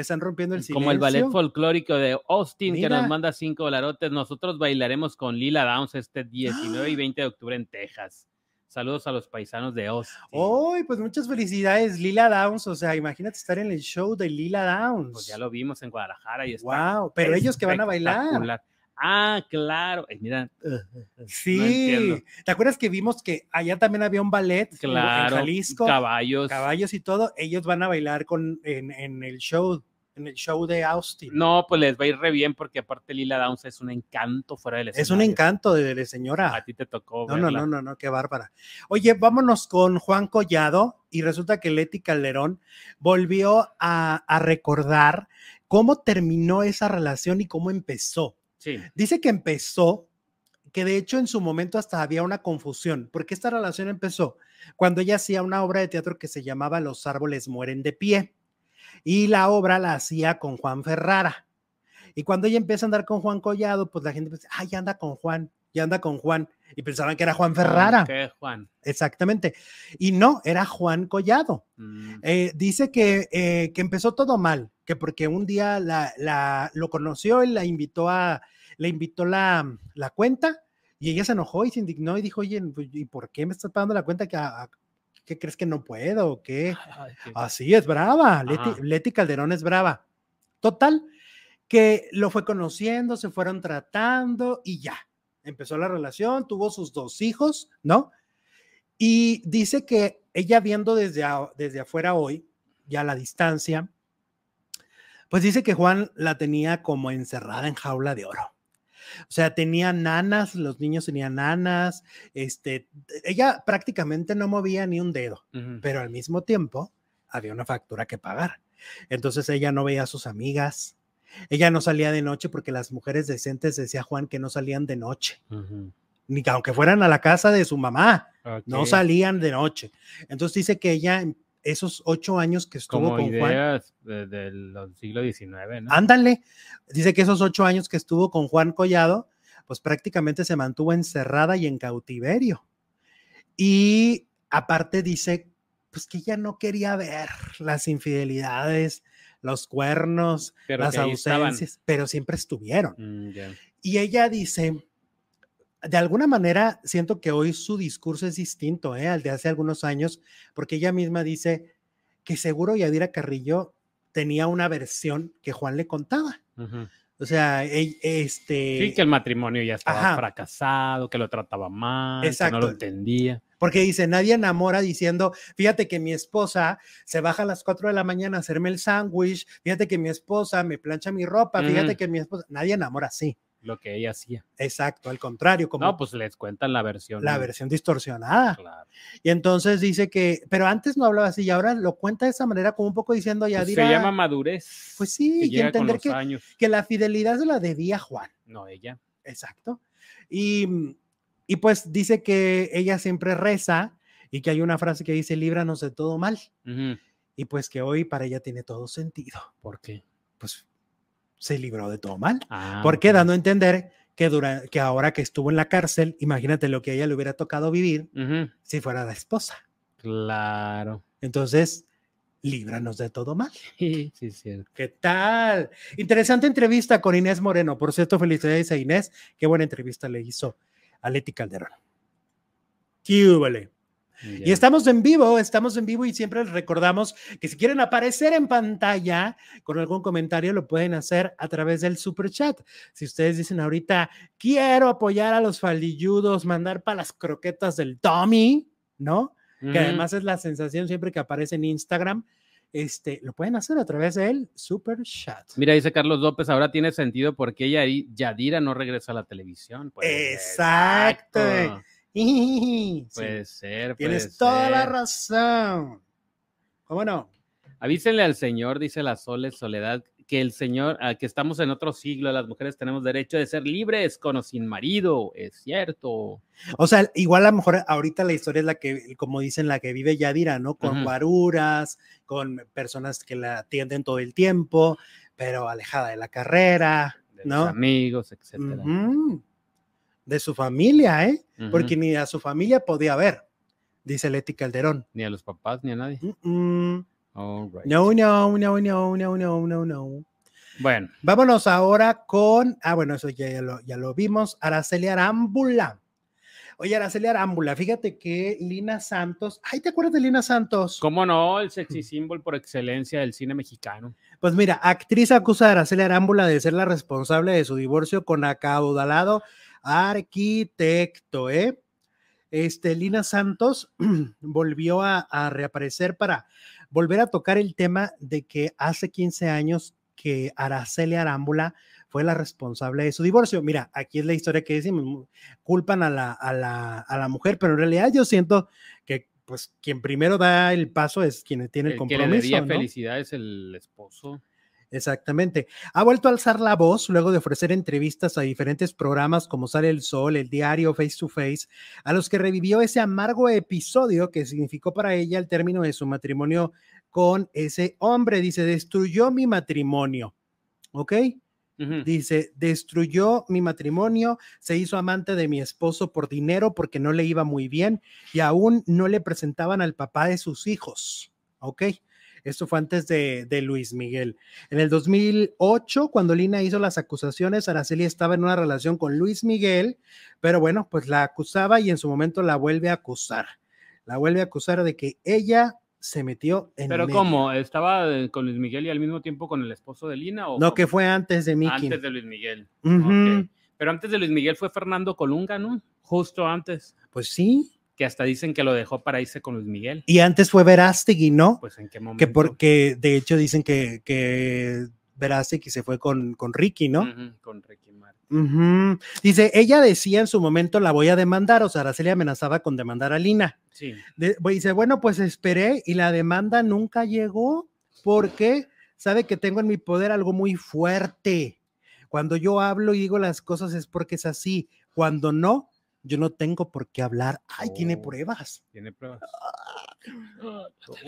están rompiendo el silencio. Como el ballet folclórico de Austin que nos manda cinco dolarotes. Nosotros bailaremos con Lila Downs este 19 y 20 de octubre en Texas. Saludos a los paisanos de Austin. Hoy, pues muchas felicidades, Lila Downs. O sea, imagínate estar en el show de Lila Downs. Pues ya lo vimos en Guadalajara y está Wow, pero ellos que van a bailar. Ah, claro. Ay, mira, Sí. ¿Te acuerdas que vimos que allá también había un ballet en- claro. en Jalisco? Caballos. caballos y todo, ellos van a bailar con, en, en el show, en el show de Austin. No, pues les va a ir re bien porque aparte Lila Downs es un encanto fuera del es un escenario. encanto de, de señora. A ti te tocó. No, no, no, no, qué bárbara. Oye, vámonos con Juan Collado y resulta que Leti Calderón volvió a, a recordar cómo terminó esa relación y cómo empezó. Sí. Dice que empezó, que de hecho en su momento hasta había una confusión, porque esta relación empezó cuando ella hacía una obra de teatro que se llamaba Los árboles mueren de pie y la obra la hacía con Juan Ferrara. Y cuando ella empieza a andar con Juan Collado, pues la gente dice, ah, ya anda con Juan, ya anda con Juan. Y pensaban que era Juan Ferrara. ¿Qué, Juan? Exactamente. Y no, era Juan Collado. Mm, Eh, dice que, eh, que empezó todo mal, que porque un día la, la- lo conoció y la invitó a, le invitó la, la cuenta y ella se enojó y se indignó y dijo, oye, pues, ¿y por qué me estás pagando la cuenta? ¿Qué, a- qué crees que no puedo? o ¿Qué? ay, qué- Así es brava, Leti, Calderón es brava. Total, que lo fue conociendo, se fueron tratando y ya, empezó la relación, tuvo sus dos hijos, ¿no? Y dice que ella viendo desde, a- desde afuera hoy, ya a la distancia, pues dice que Juan la tenía como encerrada en jaula de oro. O sea, tenía nanas, los niños tenían nanas, este, ella prácticamente no movía ni un dedo pero al mismo tiempo había una factura que pagar. Entonces ella no veía a sus amigas, ella no salía de noche porque las mujeres decentes, decía Juan, que no salían de noche, Ujú. ni que aunque fueran a la casa de su mamá, no salían de noche. Entonces dice que ella, esos ocho años que estuvo Como con Juan, ideas de- del siglo XIX, ¿no? ándale, dice que esos ocho años que estuvo con Juan Collado, pues prácticamente se mantuvo encerrada y en cautiverio. Y aparte dice, pues que ella no quería ver las infidelidades, los cuernos, Pero las ausencias, pero siempre estuvieron. Mm, ya. Y ella dice, de alguna manera siento que hoy su discurso es distinto ¿eh? al de hace algunos años, porque ella misma dice que seguro Yadira Carrillo tenía una versión que Juan le contaba. O sea, este... Sí, que el matrimonio ya estaba Ajá. fracasado, que lo trataba mal, que no Exacto. lo entendía. Porque dice, nadie enamora diciendo, fíjate que mi esposa se baja a las 4 de la mañana a hacerme el sándwich, fíjate que mi esposa me plancha mi ropa, fíjate que mi esposa, nadie enamora así. Lo que ella hacía. Exacto, al contrario, como No, pues les cuentan la versión. la versión distorsionada. Claro. Y entonces dice que, pero antes no hablaba así y ahora lo cuenta de esa manera como un poco diciendo, ya Pues se llama madurez. Pues sí, que y entender que, años. que la fidelidad se la debía Juan. No, ella. Exacto. Y, y pues dice que ella siempre reza y que hay una frase que dice, líbranos de todo mal. Y pues que hoy para ella tiene todo sentido. ¿Por qué? Pues se libró de todo mal. Ah, Porque dando a entender que, dura, que ahora que estuvo en la cárcel, imagínate lo que a ella le hubiera tocado vivir si fuera la esposa. Claro. Entonces, líbranos de todo mal. Sí, sí, cierto. ¿Qué tal? Interesante entrevista con Inés Moreno. Por cierto, felicidades a Inés. Qué buena entrevista le hizo a Leti Calderón. ¡Qué Y estamos en vivo, estamos en vivo y siempre les recordamos que si quieren aparecer en pantalla con algún comentario, lo pueden hacer a través del super chat. Si ustedes dicen ahorita, quiero apoyar a los faldilludos, mandar para las croquetas del Tommy, ¿no? Que además es la sensación siempre que aparece en Instagram, este, lo pueden hacer a través del super chat. Mira, dice Carlos López, ahora tiene sentido porque ella y Yadira no regresa a la televisión. Pues, Exacto. Sí, Puede ser. Tienes toda la razón. ¿Cómo no? Avísenle al Señor, dice la Sole Soledad, que el Señor, que estamos en otro siglo, las mujeres tenemos derecho de ser libres con o sin marido, es cierto. O sea, igual a lo mejor ahorita la historia es la que, como dicen, la que vive Yadira, ¿no? Con guaruras, con personas que la atienden todo el tiempo, pero alejada de la carrera, De los ¿no? amigos, etcétera. Ujú. De su familia, ¿eh? Porque ni a su familia podía ver, dice Leti Calderón. Ni a los papás, ni a nadie. Mm, mm. All right. No, no, no, no, no, no, no, no. Bueno, Vámonos ahora con, ah, bueno, eso ya, ya lo, ya lo vimos, Araceli Arámbula. Oye, Araceli Arámbula, fíjate que Lina Santos, ay, ¿te acuerdas de Lina Santos? ¿cómo no? El sexy symbol por excelencia del cine mexicano. Pues mira, actriz acusa a Araceli Arámbula de ser la responsable de su divorcio con acaudalado arquitecto, ¿eh? Este, Lina Santos volvió a, a reaparecer para volver a tocar el tema de que hace 15 años que Araceli Arámbula fue la responsable de su divorcio. Mira, aquí es la historia que decimos, mu- culpan a la, a la, a la mujer, pero en realidad yo siento que pues quien primero da el paso es quien tiene el, El que le compromiso. debía ¿no? felicidad es el esposo. Exactamente. Ha vuelto a alzar la voz luego de ofrecer entrevistas a diferentes programas como Sale el Sol, El Diario, Face to Face, a los que revivió ese amargo episodio que significó para ella el término de su matrimonio con ese hombre. Dice, destruyó mi matrimonio. ¿Ok? Dice, destruyó mi matrimonio, se hizo amante de mi esposo por dinero porque no le iba muy bien y aún no le presentaban al papá de sus hijos. ¿Ok? Esto fue antes de, de Luis Miguel. En el 2008, cuando Lina hizo las acusaciones, Araceli estaba en una relación con Luis Miguel, pero bueno, pues la acusaba y en su momento la vuelve a acusar. La vuelve a acusar de que ella se metió en Pero medio. ¿cómo? ¿Estaba eh, con Luis Miguel y al mismo tiempo con el esposo de Lina? ¿o No, cómo? que fue antes de Mickey. Antes de Luis Miguel. Pero antes de Luis Miguel fue Fernando Colunga, ¿no? Justo antes. Pues sí. Que hasta dicen que lo dejó para irse con Luis Miguel. Y antes fue Verástegui, ¿no? Pues en qué momento. que porque de hecho dicen que, que Verástegui se fue con, con Ricky, ¿no? Con Ricky Martin. Dice, ella decía en su momento la voy a demandar, o sea, Araceli amenazaba con demandar a Lina. Sí. De- pues, dice, bueno, pues esperé y la demanda nunca llegó porque sabe que tengo en mi poder algo muy fuerte. Cuando yo hablo y digo las cosas es porque es así. Cuando no, yo no tengo por qué hablar. Ay, tiene Oh. pruebas. Tiene pruebas.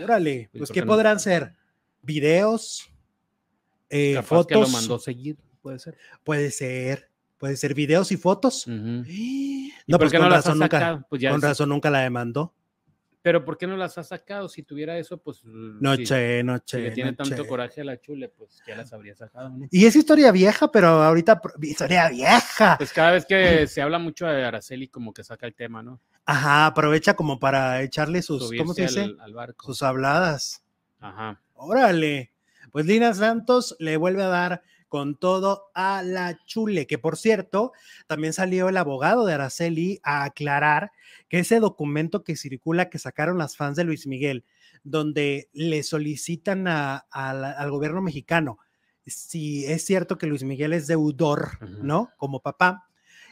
Órale, ¿Y pues ¿qué no? podrán ser? Videos, eh, Capaz fotos. que lo mandó seguir, puede ser. Puede ser, puede ser videos y fotos. Ujú. No, ¿Y por pues qué con no las razón, ha nunca? Pues ya con es- razón nunca la demandó. Pero ¿por qué no las ha sacado? Si tuviera eso, pues. No, si, che, si no, che, le tiene tanto coraje a la chule, pues ya las habría sacado. ¿no? Y es historia vieja, pero ahorita, historia vieja. Pues cada vez que se habla mucho de Araceli, como que saca el tema, ¿no? Ajá, aprovecha como para echarle sus, ¿cómo se dice? al, al barco. Sus habladas. Ajá. Órale. Pues Lina Santos le vuelve a dar con todo a la chule, que por cierto, también salió el abogado de Araceli a aclarar que ese documento que circula, que sacaron las fans de Luis Miguel, donde le solicitan a- a la- al gobierno mexicano si es cierto que Luis Miguel es deudor. ¿no? Como papá,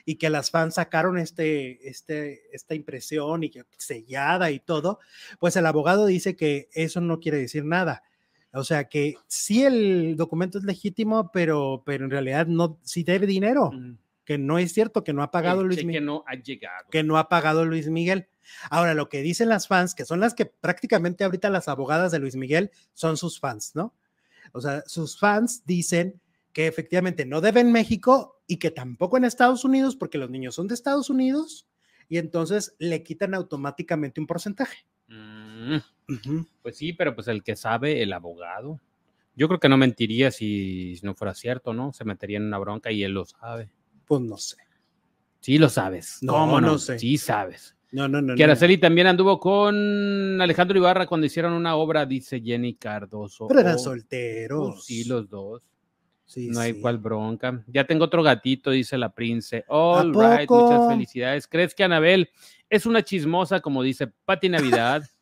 y que las fans sacaron este, este, esta impresión y que sellada y todo, pues el abogado dice que eso no quiere decir nada. O sea que sí el documento es legítimo, pero, pero en realidad no, sí debe dinero. Que no es cierto, que no ha pagado El Luis Miguel. no ha llegado. Que no ha pagado Luis Miguel. Ahora, lo que dicen las fans, que son las que prácticamente ahorita las abogadas de Luis Miguel son sus fans, ¿no? O sea, sus fans dicen que efectivamente no debe en México y que tampoco en Estados Unidos, porque los niños son de Estados Unidos y entonces le quitan automáticamente un porcentaje. Mm, Ujú. pues sí, pero pues el que sabe, el abogado. Yo creo que no mentiría si, no fuera cierto, ¿no? Se metería en una bronca y él lo sabe. Pues no sé. Sí lo sabes. No, ¿Cómo no sé. Sí sabes. No, no, no. Que no. Araceli también anduvo con Alejandro Ibarra cuando hicieron una obra, dice Jenny Cardoso. Pero eran Oh, solteros. pues sí, los dos. Sí, no hay sí. cual bronca. Ya tengo otro gatito, dice la prince. All ¿A right, muchas felicidades. ¿Crees que Anabel es una chismosa, como dice Pati Navidad?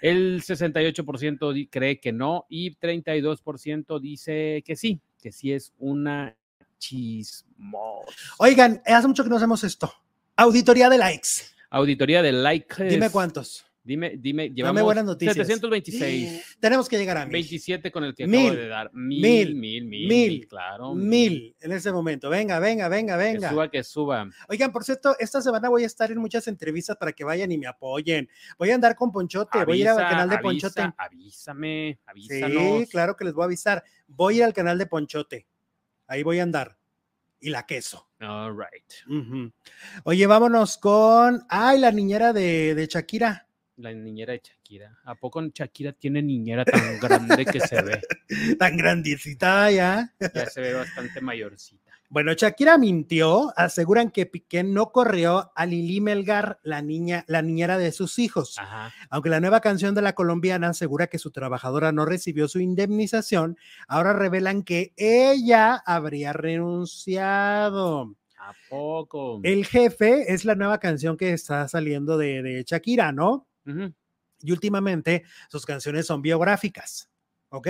El 68% di- cree que no y 32% dice que sí, que sí es una chismosa. Oigan, hace mucho que no hacemos esto. Auditoría de likes. Auditoría de likes. Dime cuántos. Dime, dime, llevamos buenas noticias. 726. Tenemos que llegar a mil. 27 con el que Mil. acabo de dar. Mil, Mil. mil, mil, Mil. claro. Mil en ese momento. Venga, venga, venga, Que venga. suba, que suba. Oigan, por cierto, esta semana voy a estar en muchas entrevistas para que vayan y me apoyen. Voy a andar con Ponchote, voy a ir al canal de avisa, Ponchote. Avísame, avísanos. Sí, claro que les voy a avisar. Voy a ir al canal de Ponchote. Ahí voy a andar. Y la queso. All right. Oye, vámonos con. Ay, la niñera de, de Shakira. La niñera de Shakira. ¿A poco Shakira tiene niñera tan grande que se ve? Tan grandecita ya. Ya se ve bastante mayorcita. Bueno, Shakira mintió. Aseguran que Piqué no corrió a Lili Melgar, la niña, la niñera de sus hijos. Ajá. Aunque la nueva canción de la colombiana asegura que su trabajadora no recibió su indemnización, ahora revelan que ella habría renunciado. ¿A poco? El jefe es la nueva canción que está saliendo de, de Shakira, ¿no? Y últimamente sus canciones son biográficas, ¿ok?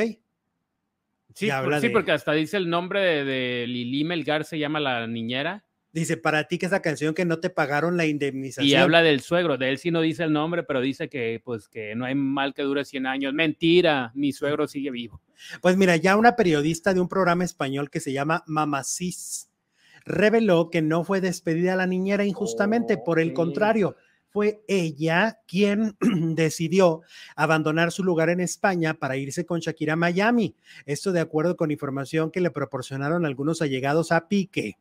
Sí, por- porque hasta dice el nombre de, de Lili Melgar, se llama la niñera, Dice, para ti que esa canción que no te pagaron la indemnización. y habla del suegro. De él sí no dice el nombre, pero dice que, pues, que no hay mal que dure 100 años. Mentira, mi suegro sigue vivo. Pues mira, ya una periodista de un programa español que se llama Mamacis reveló que no fue despedida la niñera injustamente, por el contrario, fue ella quien decidió abandonar su lugar en España para irse con Shakira a Miami. Esto de acuerdo con información que le proporcionaron algunos allegados a Pique.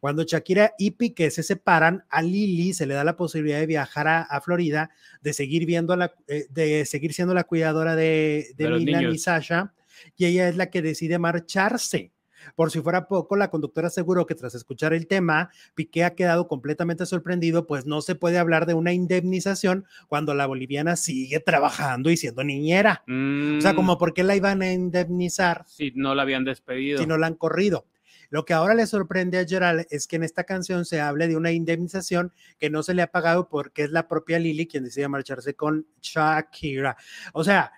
Cuando Shakira y Piqué se separan, a Lili se le da la posibilidad de viajar a, a Florida, de seguir viendo a la, eh, de seguir siendo la cuidadora de, de, De los Milan y. Sasha, y ella es la que decide marcharse. Por si fuera poco, la conductora aseguró que tras escuchar el tema, Piqué ha quedado completamente sorprendido, pues no se puede hablar de una indemnización cuando la boliviana sigue trabajando y siendo niñera. O sea, Mm, como por qué la iban a indemnizar Si no la habían despedido. si no la han corrido. Lo que ahora le sorprende a Gerald es que en esta canción se hable de una indemnización que no se le ha pagado porque es la propia Lili quien decide marcharse con Shakira. O sea,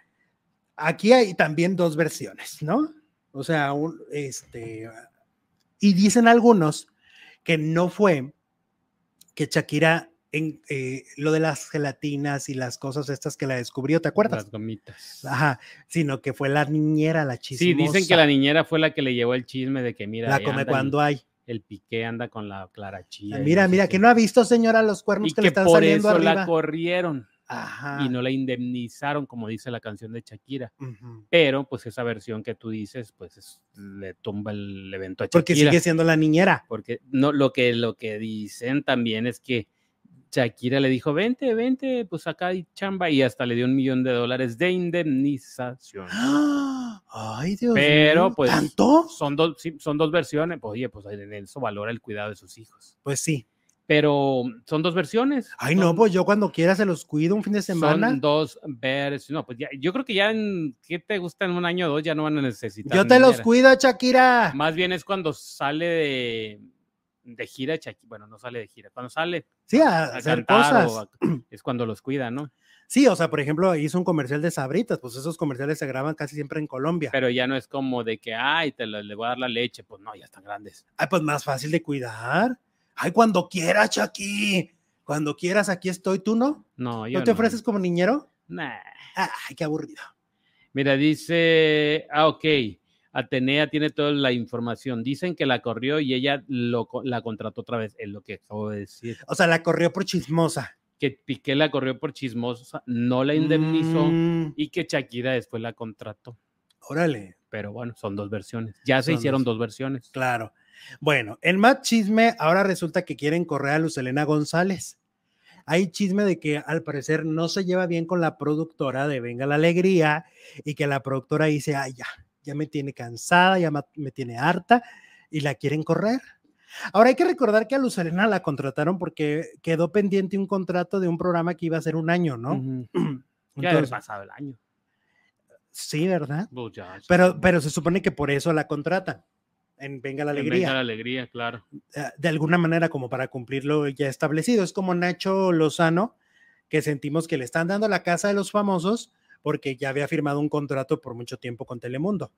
aquí hay también dos versiones, ¿no? O sea, un, este, y dicen algunos que no fue que Shakira en eh, lo de las gelatinas y las cosas estas que la descubrió, ¿te acuerdas? Las gomitas. Ajá, sino que fue la niñera, la chismosa. Sí, dicen que la niñera fue la que le llevó el chisme de que mira, la come cuando el, hay. el piqué anda con la Clara Chía. Y Mira, no sé mira, qué. que no ha visto, señora, los cuernos y que, le que están por saliendo eso arriba. la corrieron Ajá. y no la indemnizaron, como dice la canción de Shakira. Pero, pues esa versión que tú dices, pues es- le tumba el evento a Porque Shakira. sigue siendo la niñera. Porque no, lo que, lo que dicen también es que Shakira le dijo, vente, vente, pues acá hay chamba, y hasta le dio un millón de dólares de indemnización. ¡Ah! Ay, Dios Pero, mío, pues, ¿Tanto? Son dos, son dos versiones, pues oye, pues en eso valora el cuidado de sus hijos. Pues sí. Pero son dos versiones. Ay, no, pues yo cuando quiera se los cuido un fin de semana. Son dos versiones. No, pues ya, yo creo que ya en, ¿qué te gusta en un año o dos? Ya no van a necesitar. Yo te los cuido, Shakira. Más bien es cuando sale de, de gira Shakira. Bueno, no sale de gira. Cuando sale Sí, a, a hacer cantar cosas. a- es cuando los cuida, ¿no? Sí, o sea, por ejemplo, hizo un comercial de Sabritas, pues esos comerciales se graban casi siempre en Colombia. Pero ya no es como de que, ay, te lo- le voy a dar la leche. Pues no, ya están grandes. Ay, pues más fácil de cuidar. Ay, cuando quieras, Chucky. Cuando quieras, aquí estoy, ¿tú no? No, yo ¿No te ofreces como niñero? Nah. Ay, qué aburrido. Mira, dice, ah, ok. Atenea tiene toda la información. Dicen que la corrió y ella lo, la contrató otra vez, es lo que acabo de decir. O sea, la corrió por chismosa. Que Piqué la corrió por chismosa, no la indemnizó Mm, y que Shakira después la contrató. órale, Pero bueno, son dos versiones. Ya se Son hicieron dos. dos versiones. claro. Bueno, el más chisme, ahora resulta que quieren correr a Lucelena González. Hay chisme de que al parecer no se lleva bien con la productora de Venga la Alegría y que la productora dice, ay, ya, ya me tiene cansada, ya me tiene harta y la quieren correr. Ahora hay que recordar que a Lucelena la contrataron porque quedó pendiente un contrato de un programa que iba a ser un año, ¿no? Haber Entonces, pasado el año. sí, ¿verdad? Pues ya, ya. Pero, pero se supone que por eso la contratan en Venga la Alegría. Venga la alegría, claro. eh, de alguna manera como para cumplir lo ya establecido. Es como Nacho Lozano, que sentimos que le están dando la casa de los famosos porque ya había firmado un contrato por mucho tiempo con Telemundo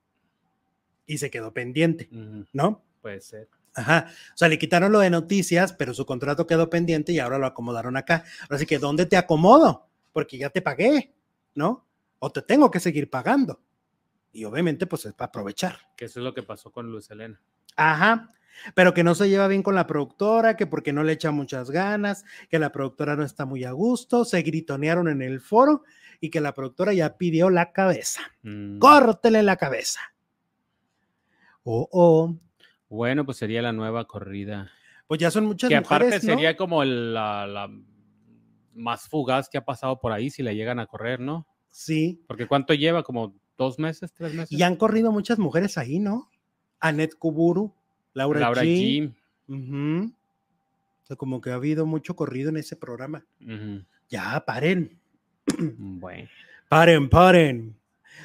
y se quedó pendiente, ¿no? Puede ser. Ajá. O sea, le quitaron lo de noticias, pero su contrato quedó pendiente y ahora lo acomodaron acá. Así que, ¿dónde te acomodo? Porque ya te pagué, ¿no? O te tengo que seguir pagando. Y obviamente, pues es para aprovechar. Que eso es lo que pasó con Luz Helena. Ajá. Pero que no se lleva bien con la productora, que porque no le echa muchas ganas, que la productora no está muy a gusto, se gritonearon en el foro y que la productora ya pidió la cabeza. Mm, Córtele la cabeza. Oh, oh. Bueno, pues sería la nueva corrida. Pues ya son muchas que aparte sería como la, la más fugaz que ha pasado por ahí si la llegan a correr, ¿no? Sí. Porque ¿cuánto lleva? ¿Como dos meses, tres meses? Y han corrido muchas mujeres ahí, ¿no? Anet Kuburu, Laura, Laura G. O sea, como que ha habido mucho corrido en ese programa. Ya, paren. Bueno. Paren, paren.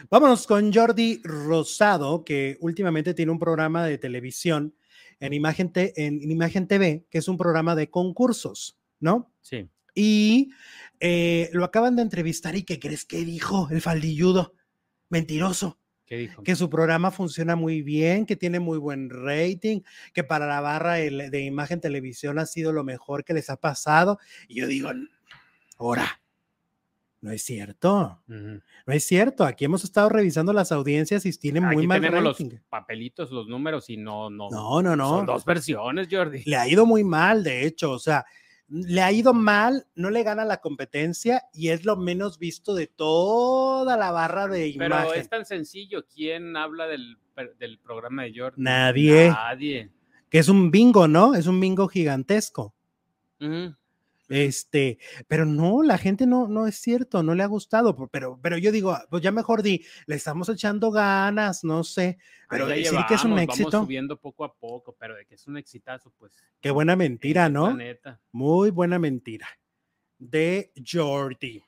Vámonos con Jordi Rosado, que últimamente tiene un programa de televisión en Imagen, Te- en Imagen TV, que es un programa de concursos, ¿no? Sí. Y eh, lo acaban de entrevistar y ¿qué crees que dijo el faldilludo? Mentiroso, ¿Qué dijo? que su programa funciona muy bien, que tiene muy buen rating, que para la barra de Imagen Televisión ha sido lo mejor que les ha pasado. Y yo digo, ahora, no es cierto. No es cierto, aquí hemos estado revisando las audiencias y tienen muy mal tenemos rating. los papelitos, los números y no, no. No, no, no. Son dos versiones, Jordi. Le ha ido muy mal, de hecho, o sea, le ha ido mal, no le gana la competencia y es lo menos visto de toda la barra de Pero imagen. es tan sencillo. ¿Quién habla del, del programa de Jordi? Nadie. Nadie. Que es un bingo, ¿no? Es un bingo gigantesco. Este, pero no, la gente no, no es cierto, no le ha gustado, pero, pero yo digo, pues ya mejor di, le estamos echando ganas, no sé, pero decir que es un Vamos éxito, subiendo poco a poco, pero de que es un exitazo, pues. qué buena mentira, ¿no? Muy buena mentira. De Jordi.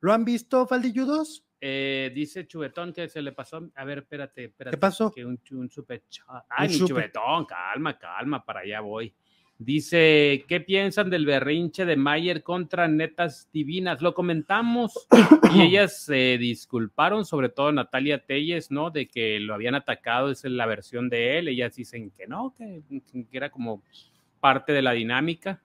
¿Lo han visto, Faldilludos? Eh, dice Chubetón que se le pasó. A ver, espérate, espérate. pasó? Que un, super. Ay, mi super- Chubetón, calma, calma, para allá voy. Dice, ¿qué piensan del berrinche de Mayer contra Netas Divinas? Lo comentamos y ellas se disculparon, sobre todo Natalia Telles, ¿no? De que lo habían atacado, esa es la versión de él. Ellas dicen que no, que, que era como parte de la dinámica.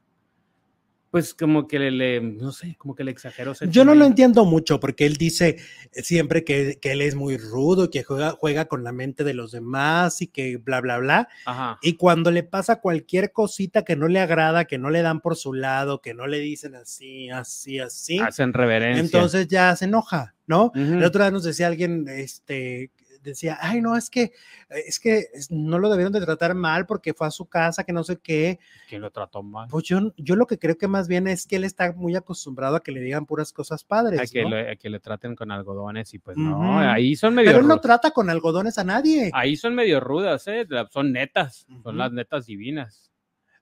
Pues como que le, le- no sé, como que le exageró. Yo no lo entiendo mucho porque él dice siempre que, que él es muy rudo, que juega, juega con la mente de los demás y que bla, bla, bla. Ajá. Y cuando le pasa cualquier cosita que no le agrada, que no le dan por su lado, que no le dicen así, así, así, Hacen reverencia. entonces ya se enoja, ¿no? Ujú. El otro día nos decía alguien, este, decía, ay, no, es que, es que no lo debieron de tratar mal porque fue a su casa, que no sé qué. ¿Quién lo trató mal? Pues yo, yo lo que creo que más bien es que él está muy acostumbrado a que le digan puras cosas padres, a, que ¿no? le, a que le traten con algodones y pues no, ahí son medio Pero él no trata con algodones a nadie. ahí son medio rudas, ¿eh? Son netas, son las netas divinas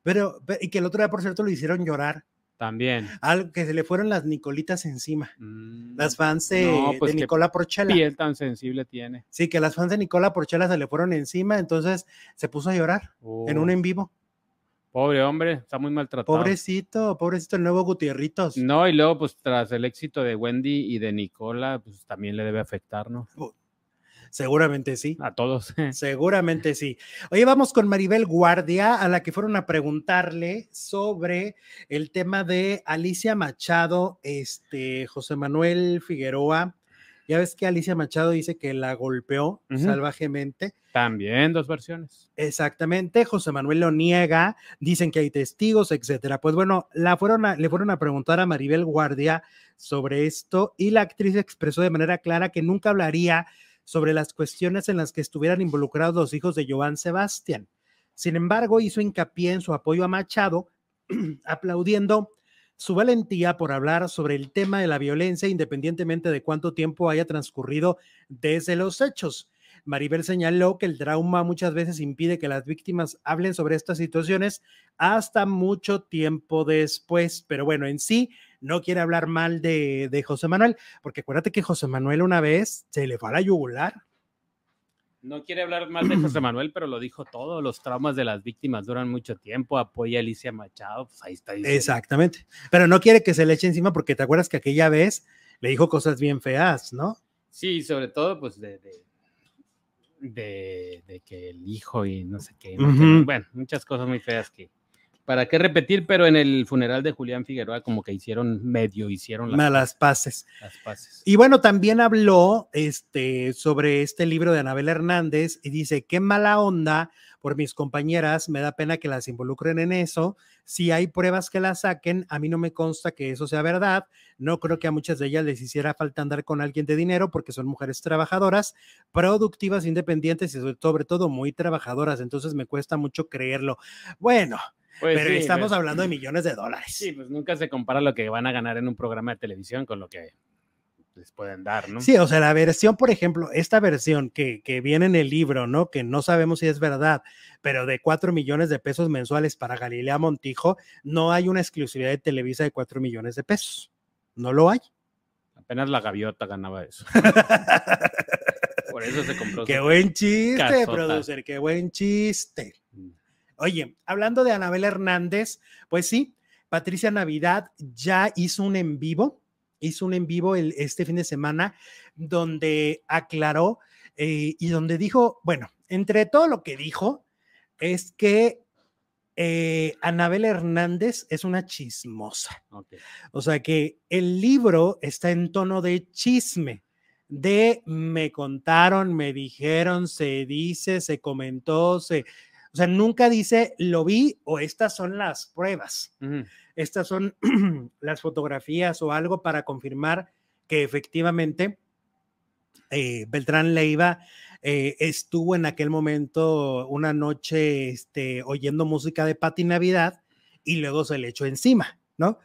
Pero, pe- y que el otro día, por cierto, lo hicieron llorar. También. Algo que se le fueron las Nicolitas encima. Mm, Las fans de, No, pues de Nicola Porchela. piel tan sensible tiene. Sí, que las fans de Nicola Porchela se le fueron encima, entonces se puso a llorar en un en vivo. Pobre hombre, está muy maltratado. Pobrecito, pobrecito el nuevo Gutierritos. No, y luego pues tras el éxito de Wendy y de Nicola, pues también le debe afectar, ¿no? Seguramente sí. A todos. Seguramente sí. Oye, vamos con Maribel Guardia, a la que fueron a preguntarle sobre el tema de Alicia Machado, este, José Manuel Figueroa Ya ves que Alicia Machado dice que la golpeó salvajemente. También dos versiones. Exactamente, José Manuel lo niega, dicen que hay testigos, etcétera. Pues bueno, la fueron a- le fueron a preguntar a Maribel Guardia sobre esto y la actriz expresó de manera clara que nunca hablaría sobre las cuestiones en las que estuvieran involucrados los hijos de Joan Sebastián. Sin embargo, hizo hincapié en su apoyo a Machado, aplaudiendo su valentía por hablar sobre el tema de la violencia independientemente de cuánto tiempo haya transcurrido desde los hechos. Maribel señaló que el trauma muchas veces impide que las víctimas hablen sobre estas situaciones hasta mucho tiempo después, pero bueno, en sí no quiere hablar mal de, de José Manuel, porque acuérdate que José Manuel una vez se le fue a la yugular. No quiere hablar más de José Manuel, pero lo dijo todo. Los traumas de las víctimas duran mucho tiempo. Apoya a Alicia Machado. Pues ahí está diciendo. Exactamente, pero no quiere que se le eche encima porque te acuerdas que aquella vez le dijo cosas bien feas, ¿no? Sí, sobre todo, pues de, de, de- de que el hijo y no sé qué. bueno, muchas cosas muy feas que. ¿Para qué repetir? Pero en el funeral de Julián Figueroa, como que hicieron medio, hicieron las, Malas pases. las paces. Y bueno, también habló este, sobre este libro de Anabel Hernández y dice, qué mala onda por mis compañeras, me da pena que las involucren en eso. Si hay pruebas que las saquen, a mí no me consta que eso sea verdad. No creo que a muchas de ellas les hiciera falta andar con alguien de dinero porque son mujeres trabajadoras, productivas, independientes y sobre todo muy trabajadoras. Entonces me cuesta mucho creerlo. Bueno, Pues pero sí, estamos pues, hablando de millones de dólares. Sí, pues nunca se compara lo que van a ganar en un programa de televisión con lo que les pueden dar, ¿no? Sí, o sea, la versión, por ejemplo, esta versión que, que viene en el libro, ¿no? Que no sabemos si es verdad, pero de 4 millones de pesos mensuales para Galilea Montijo, no hay una exclusividad de Televisa de 4 millones de pesos. No lo hay. Apenas la gaviota ganaba eso. Por eso se compró. qué buen chiste, casota. producer, qué buen chiste. Oye, hablando de Anabel Hernández, pues sí, Patricia Navidad ya hizo un en vivo, hizo un en vivo el, este fin de semana donde aclaró eh, y donde dijo, bueno, entre todo lo que dijo, es que eh, Anabel Hernández es una chismosa. O sea que el libro está en tono de chisme, de me contaron, me dijeron, se dice, se comentó, se... O sea, nunca dice lo vi o estas son las pruebas, estas son las fotografías o algo para confirmar que efectivamente eh, Beltrán Leiva eh, estuvo en aquel momento una noche este, oyendo música de Pati Navidad y luego se le echó encima, ¿no?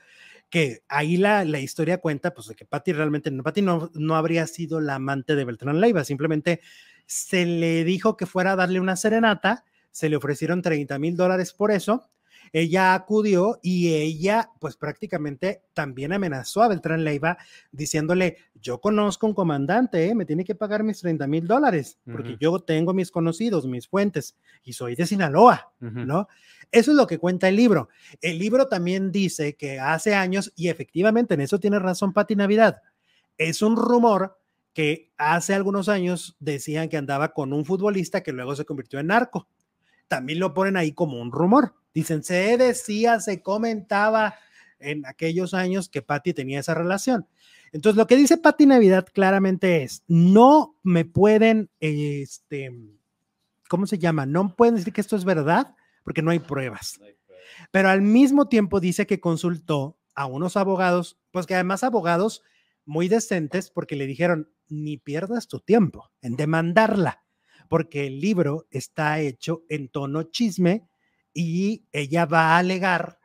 Que ahí la, la historia cuenta, pues, de que Pati realmente, no, Pati no, no habría sido la amante de Beltrán Leiva, simplemente se le dijo que fuera a darle una serenata, se le ofrecieron 30 mil dólares por eso, ella acudió y ella, pues prácticamente también amenazó a Beltrán Leiva diciéndole, yo conozco un comandante, ¿eh? me tiene que pagar mis 30 mil dólares, porque yo tengo mis conocidos, mis fuentes, y soy de Sinaloa. ¿no? Eso es lo que cuenta el libro. El libro también dice que hace años, y efectivamente en eso tiene razón Pati Navidad, es un rumor que hace algunos años decían que andaba con un futbolista que luego se convirtió en narco. También lo ponen ahí como un rumor. Dicen, se decía, se comentaba en aquellos años que Patti tenía esa relación. Entonces, lo que dice Patti Navidad claramente es, no me pueden, este, ¿cómo se llama? No pueden decir que esto es verdad porque no hay pruebas. Pero al mismo tiempo dice que consultó a unos abogados, pues que además abogados muy decentes porque le dijeron, ni pierdas tu tiempo en demandarla, porque el libro está hecho en tono chisme y ella va a alegar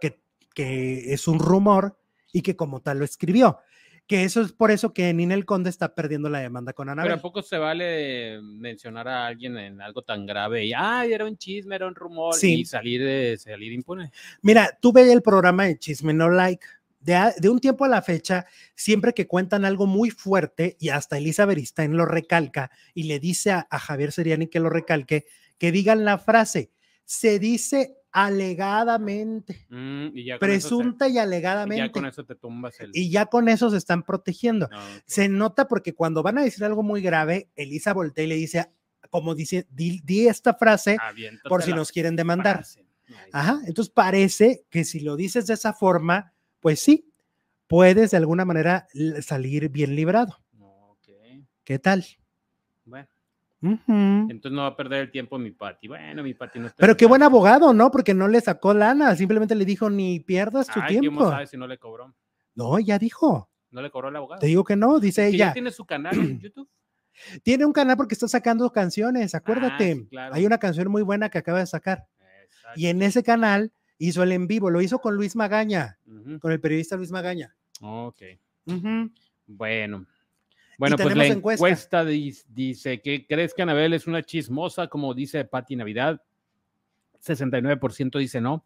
que, que es un rumor y que como tal lo escribió. Que eso es por eso que Ninel Conde está perdiendo la demanda con Pero Anabel. ¿a poco se vale mencionar a alguien en algo tan grave y, ay, era un chisme, era un rumor Sí. y salir, salir impune? Mira, tú ve el programa de Chisme No Like. De, de un tiempo a la fecha, siempre que cuentan algo muy fuerte, y hasta Elizabeth Stein lo recalca y le dice a, a Javier Seriani que lo recalque, que digan la frase, se dice alegadamente, Mm, y ya presunta y y alegadamente, ya con eso te tumbas el. y ya con eso se están protegiendo. Ah. Se nota porque cuando van a decir algo muy grave, Elisa voltea y le dice, como dice, di, di esta frase Aviéntate por si nos quieren demandar. frase. Ajá, entonces parece que si lo dices de esa forma, pues sí, puedes de alguna manera salir bien librado. ¿Qué tal? Bueno, entonces no va a perder el tiempo mi Pati. Bueno, mi Pati no está. Pero qué buen abogado, ¿no? Porque no le sacó lana, simplemente le dijo ni pierdas tu Ay, ¿cómo tiempo. sabes si no le cobró? No, ya dijo. ¿No le cobró el abogado? Te digo que no, dice Que ya ella. tiene su canal en YouTube. Tiene un canal porque está sacando canciones, acuérdate. Ah, sí, claro. Hay una canción muy buena que acaba de sacar. Exacto. Y en ese canal hizo el en vivo, lo hizo con Luis Magaña, con el periodista Luis Magaña. Ok. Bueno. Bueno, pues la encuesta. dice que crees que Anabel es una chismosa, como dice Patti Navidad. 69% dice no.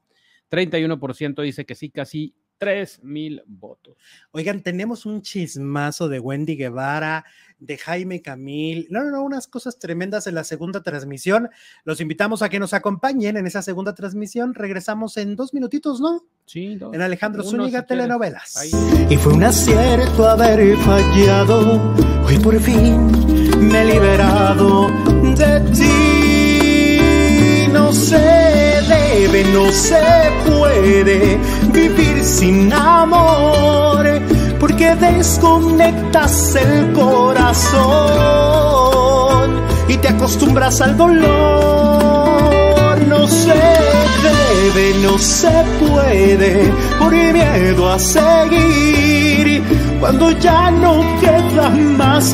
31% dice que sí, casi 3 mil votos. Oigan, tenemos un chismazo de Wendy Guevara, de Jaime Camil. No, no, no, unas cosas tremendas en la segunda transmisión. Los invitamos a que nos acompañen en esa segunda transmisión. Regresamos en dos minutitos, ¿no? Sí, dos. En Alejandro Uno, Zúñiga si. Telenovelas. Ahí. Y fue un acierto haber fallado. Hoy por fin me he liberado de ti. No se debe, no se puede vivir sin amor. Porque desconectas el corazón y te acostumbras al dolor. No se debe, no se puede, por miedo a seguir, cuando ya no queda más